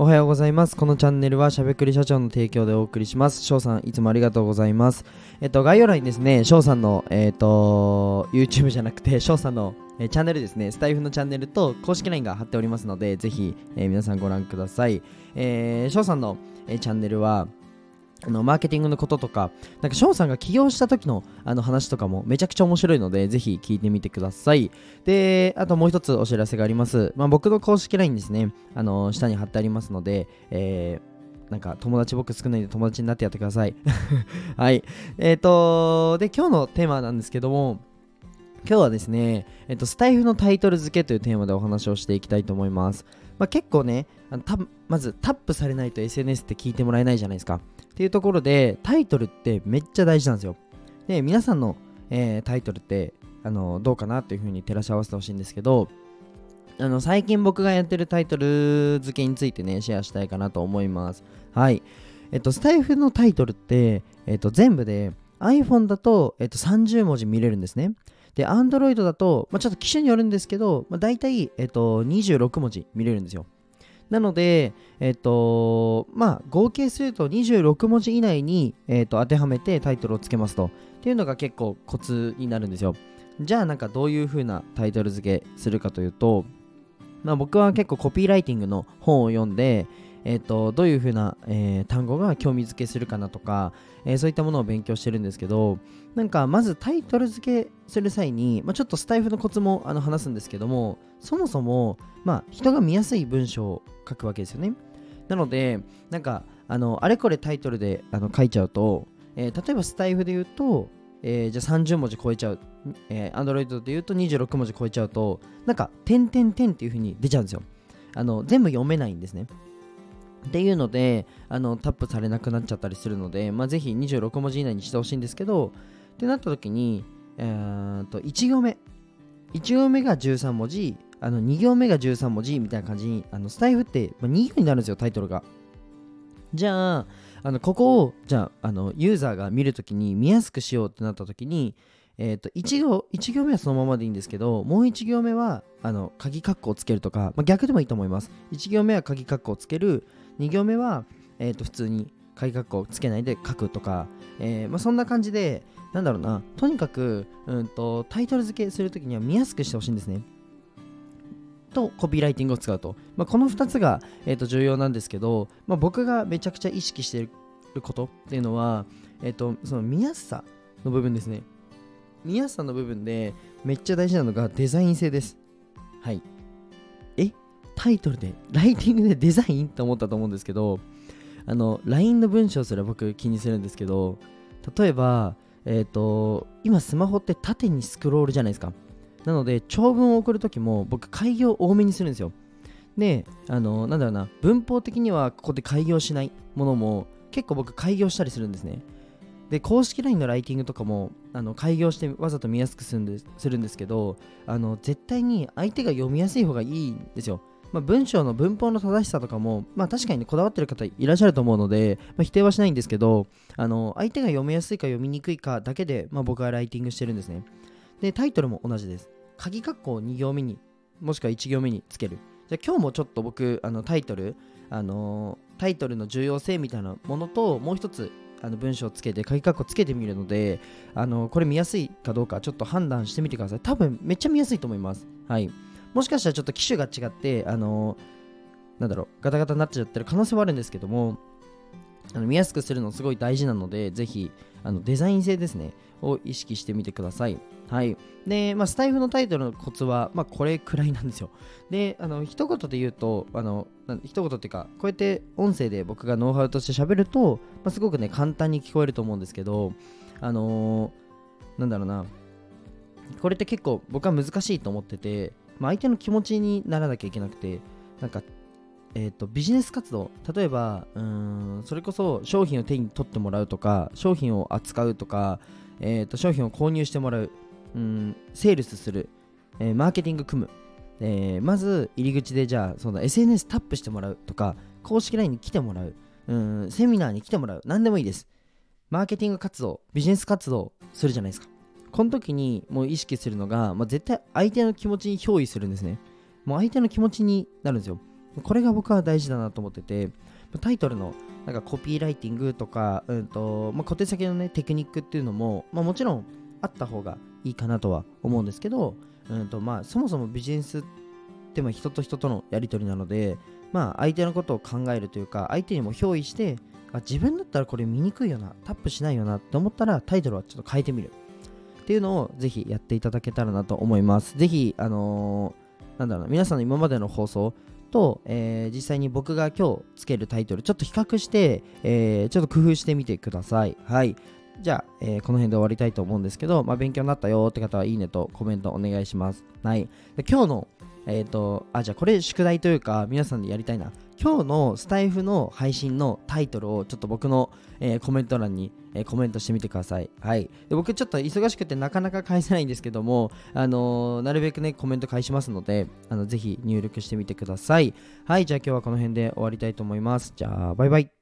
おはようございます。このチャンネルはしゃべくり社長の提供でお送りします。翔さん、いつもありがとうございます。えっと、概要欄にですね、翔さんの、えっと、YouTube じゃなくて、翔さんの、えーチャンネルですね、スタイフのチャンネルと公式 LINE が貼っておりますので、ぜひ、えー皆さんご覧ください。えー、翔さんの、えーチャンネルは、あのマーケティングのこととか、なんか翔さんが起業した時のあの話とかもめちゃくちゃ面白いので、ぜひ聞いてみてください。で、あともう一つお知らせがあります。まあ、僕の公式 LINE ですね、あの下に貼ってありますので、えーなんか友達僕少ないんで友達になってやってください。はい。えっ、とで、今日のテーマなんですけども、今日はですね、えっ、と、スタイフのタイトル付けというテーマでお話をしていきたいと思います。まあ、結構ねあのたまずタップされないと SNS って聞いてもらえないじゃないですか。っていうところでタイトルってめっちゃ大事なんですよ。で皆さんの、えータイトルってあのどうかなというふうに照らし合わせてほしいんですけどあの最近僕がやってるタイトル付けについてねシェアしたいかなと思います。はい。えっとスタイフのタイトルって、えっと、全部で iPhone だと、えっと、30文字見れるんですね。で、Android だと、まあ、ちょっと機種によるんですけど、まあ、大体、えっと、26文字見れるんですよ。なので、えっと、まあ、合計すると26文字以内に、えっと、当てはめてタイトルをつけますと。っていうのが結構コツになるんですよ。じゃあ、なんかどういう風なタイトル付けするかというと、まあ、僕は結構コピーライティングの本を読んで、えっとどういう風な、えー単語が興味付けするかなとか、えーそういったものを勉強してるんですけどなんかまずタイトル付けする際に、まあ、ちょっとスタイフのコツもあの話すんですけどもそもそも、まあ、人が見やすい文章を書くわけですよね。なのでなんかあのあれこれタイトルであの書いちゃうと、えー例えばスタイフで言うと、えーじゃあ30文字超えちゃう、えー、Android で言うと26文字超えちゃうとなんか点点点っていう風に出ちゃうんですよ。あの全部読めないんですね。っていうのであのタップされなくなっちゃったりするので、まあ、ぜひ26文字以内にしてほしいんですけどってなった時に、えー、と1行目。1行目が13文字あの2行目が13文字みたいな感じにあのスタイフって、まあ、2行になるんですよタイトルが。じゃああのここをじゃああのユーザーが見るときに見やすくしようってなったときにえー、と 1, 行1行目はそのままでいいんですけどもう1行目はあの鍵括弧をつけるとか、まあ、逆でもいいと思います。1行目は鍵括弧をつける2行目は、えー、と普通に鍵括弧をつけないで書くとか、えーまあ、そんな感じでなんだろうなとにかく、うん、とタイトル付けするときには見やすくしてほしいんですね。とコピーライティングを使うと、まあ、この2つが、えー、と重要なんですけど、まあ、僕がめちゃくちゃ意識してることっていうのは、えー、とその見やすさの部分ですね。見やすさの部分でめっちゃ大事なのがデザイン性です。はい。タイトルでライティングでデザイン？って思ったと思うんですけどあの LINE の文章すら僕気にするんですけど例えばえっ、と今スマホって縦にスクロールじゃないですか。なので長文を送るときも僕開業多めにするんですよ。であのなんだろうな文法的にはここで開業しないものも結構僕開業したりするんですね。で公式 LINE のライティングとかもあの開業してわざと見やすくするんですするんですけどあの絶対に相手が読みやすい方がいいんですよ。まあ、文章の文法の正しさとかも、まあ、確かに、ね、こだわってる方いらっしゃると思うので、まあ、否定はしないんですけどあの相手が読みやすいか読みにくいかだけで、まあ、僕はライティングしてるんですね。でタイトルも同じです。鍵括弧を2行目にもしくは1行目につける。じゃ今日もちょっと僕あのタイトル、あのタイトルの重要性みたいなものともう一つあの文章をつけて鍵括弧つけてみるのであのこれ見やすいかどうかちょっと判断してみてください多分めっちゃ見やすいと思いますはいもしかしたらちょっと機種が違ってあのなんだろうガタガタになっちゃってる可能性はあるんですけどもあの見やすくするのすごい大事なのでぜひあのデザイン性ですねを意識してみてください。はい。で、まあ、スタイフのタイトルのコツは、まあ、これくらいなんですよ。であの一言で言うとあの一言っていうかこうやって音声で僕がノウハウとして喋ると、まあ、すごくね簡単に聞こえると思うんですけどあのーなんだろうな。これって結構僕は難しいと思ってて、まあ、相手の気持ちにならなきゃいけなくてなんかえー、とビジネス活動。例えばうんそれこそ商品を手に取ってもらうとか商品を扱うとか、えー、と商品を購入してもらう。うんセールスする、えーマーケティング組む、えーまず入り口でじゃあその SNS タップしてもらうとか公式 LINE に来てもらう。うんセミナーに来てもらう。何でもいいです。マーケティング活動ビジネス活動するじゃないですか。この時にもう意識するのが、まあ、絶対相手の気持ちに憑依するんですね。もう相手の気持ちになるんですよ。これが僕は大事だなと思っててタイトルのなんかコピーライティングとか、うんとまあ、小手先のねテクニックっていうのも、まあ、もちろんあった方がいいかなとは思うんですけど、うんとまあ、そもそもビジネスってまあ人と人とのやり取りなので、まあ、相手のことを考えるというか相手にも憑依してあ自分だったらこれ見にくいよなタップしないよなって思ったらタイトルはちょっと変えてみる。っていうのをぜひやっていただけたらなと思います。ぜひあのー、なんだろうな皆さんの今までの放送と、えー、実際に僕が今日つけるタイトルちょっと比較して、えー、ちょっと工夫してみてください。はい。じゃあ、えー、この辺で終わりたいと思うんですけど、まあ、勉強になったよって方はいいねとコメントお願いします。はい。で今日のえっ、と、あ、じゃあこれ宿題というか、皆さんでやりたいな。今日のスタイフの配信のタイトルをちょっと僕の、えー、コメント欄に、えー、コメントしてみてください。はい。で僕ちょっと忙しくてなかなか返せないんですけども、あのー、なるべくね、コメント返しますので、あのぜひ入力してみてください。はい。じゃあ今日はこの辺で終わりたいと思います。じゃあ、バイバイ。